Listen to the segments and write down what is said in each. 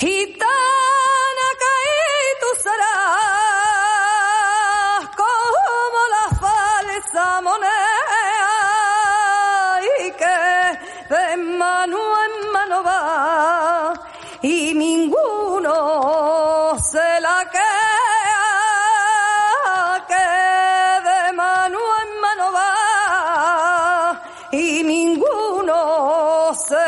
Gitana caí tú serás como la falsa moneda y que de mano en mano va y ninguno se la queda que de mano en mano va y ninguno se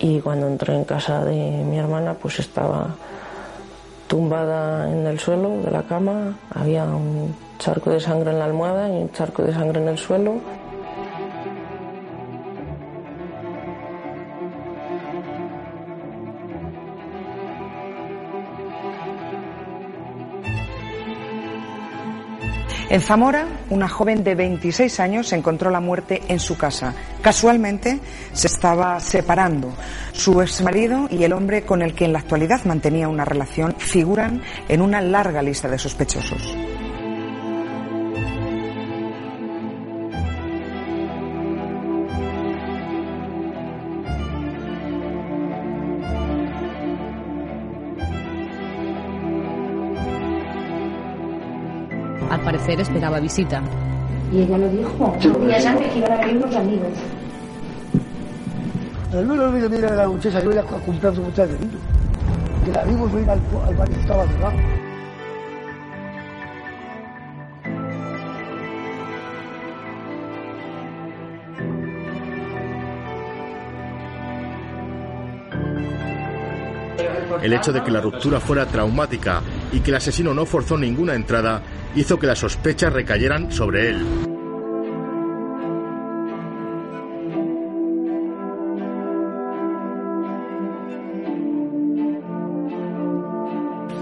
Y cuando entré en casa de mi hermana pues estaba tumbada en el suelo de la cama, había un charco de sangre en la almohada y un charco de sangre en el suelo. En Zamora, una joven de 26 años encontró la muerte en su casa. Casualmente se estaba separando. Su exmarido y el hombre con el que en la actualidad mantenía una relación figuran en una larga lista de sospechosos. Al parecer esperaba visita. Y ella lo dijo. Días antes que iban a venir unos amigos. No me olvido mira la muchacha, yo iba a comprar su muchacha de vino. Que la vimos ir al, al baño, estaba cerrado. El hecho de que la ruptura fuera traumática y que el asesino no forzó ninguna entrada hizo que las sospechas recayeran sobre él.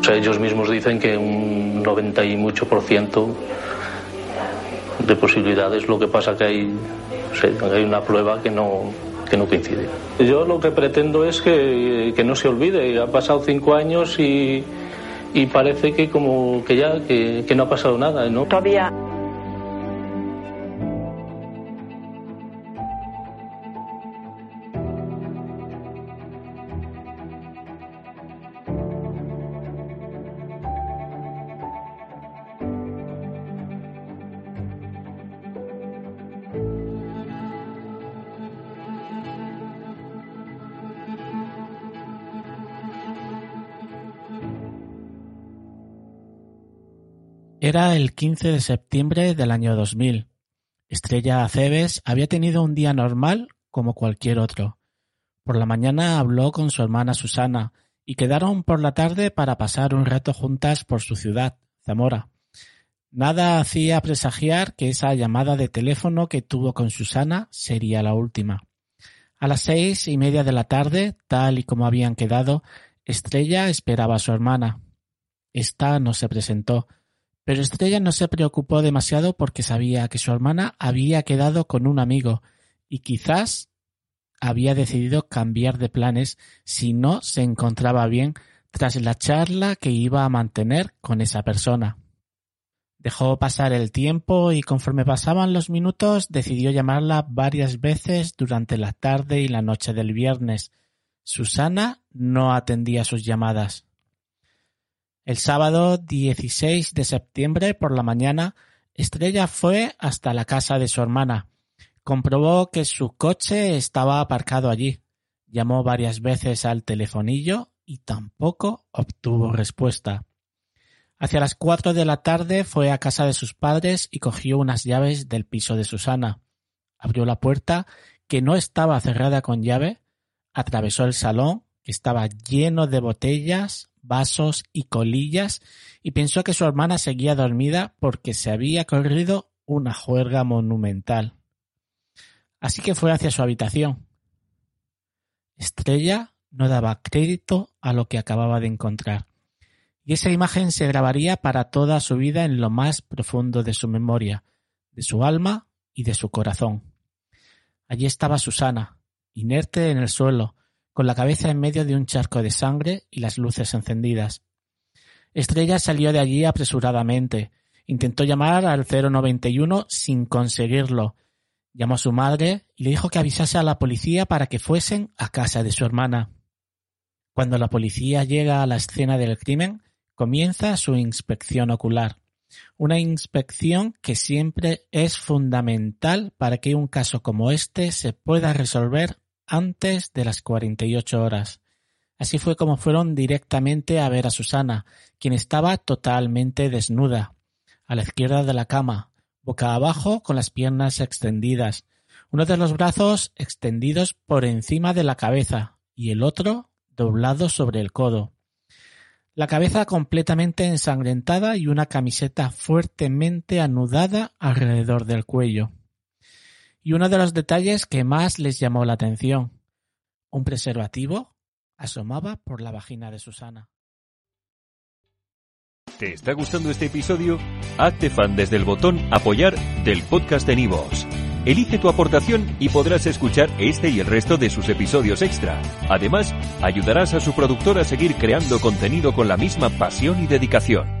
O sea, ellos mismos dicen que un 90 y de posibilidades, lo que pasa que hay, hay una prueba que no, que no coincide. Yo lo que pretendo es que, que no se olvide, ha pasado cinco años y, y parece que como que ya que, no ha pasado nada, ¿no? Todavía Era el 15 de septiembre del año 2000. Estrella Aceves había tenido un día normal como cualquier otro. Por la mañana habló con su hermana Susana y quedaron por la tarde para pasar un rato juntas por su ciudad, Zamora. Nada hacía presagiar que esa llamada de teléfono que tuvo con Susana sería la última. A las seis y media de la tarde, tal y como habían quedado, Estrella esperaba a su hermana. Esta no se presentó, pero Estrella no se preocupó demasiado porque sabía que su hermana había quedado con un amigo y quizás había decidido cambiar de planes si no se encontraba bien tras la charla que iba a mantener con esa persona. Dejó pasar el tiempo y conforme pasaban los minutos decidió llamarla varias veces durante la tarde y la noche del viernes. Susana no atendía sus llamadas. El sábado 16 de septiembre por la mañana, Estrella fue hasta la casa de su hermana. Comprobó que su coche estaba aparcado allí. Llamó varias veces al telefonillo y tampoco obtuvo respuesta. Hacia las cuatro de la tarde fue a casa de sus padres y cogió unas llaves del piso de Susana. Abrió la puerta, que no estaba cerrada con llave, atravesó el salón, que estaba lleno de botellas, vasos y colillas, y pensó que su hermana seguía dormida porque se había corrido una juerga monumental. Así que fue hacia su habitación. Estrella no daba crédito a lo que acababa de encontrar y esa imagen se grabaría para toda su vida en lo más profundo de su memoria, de su alma y de su corazón. Allí estaba Susana, inerte en el suelo, con la cabeza en medio de un charco de sangre y las luces encendidas. Estrella salió de allí apresuradamente. Intentó llamar al 091 sin conseguirlo. Llamó a su madre y le dijo que avisase a la policía para que fuesen a casa de su hermana. Cuando la policía llega a la escena del crimen, Comienza su inspección ocular, una inspección que siempre es fundamental para que un caso como este se pueda resolver antes de las 48 horas. Así fue como fueron directamente a ver a Susana, quien estaba totalmente desnuda, a la izquierda de la cama, boca abajo con las piernas extendidas, uno de los brazos extendidos por encima de la cabeza y el otro doblado sobre el codo la cabeza completamente ensangrentada y una camiseta fuertemente anudada alrededor del cuello. Y uno de los detalles que más les llamó la atención, un preservativo asomaba por la vagina de Susana. ¿Te está gustando este episodio? Hazte fan desde el botón apoyar del podcast de Nivos. Elige tu aportación y podrás escuchar este y el resto de sus episodios extra. Además, ayudarás a su productor a seguir creando contenido con la misma pasión y dedicación.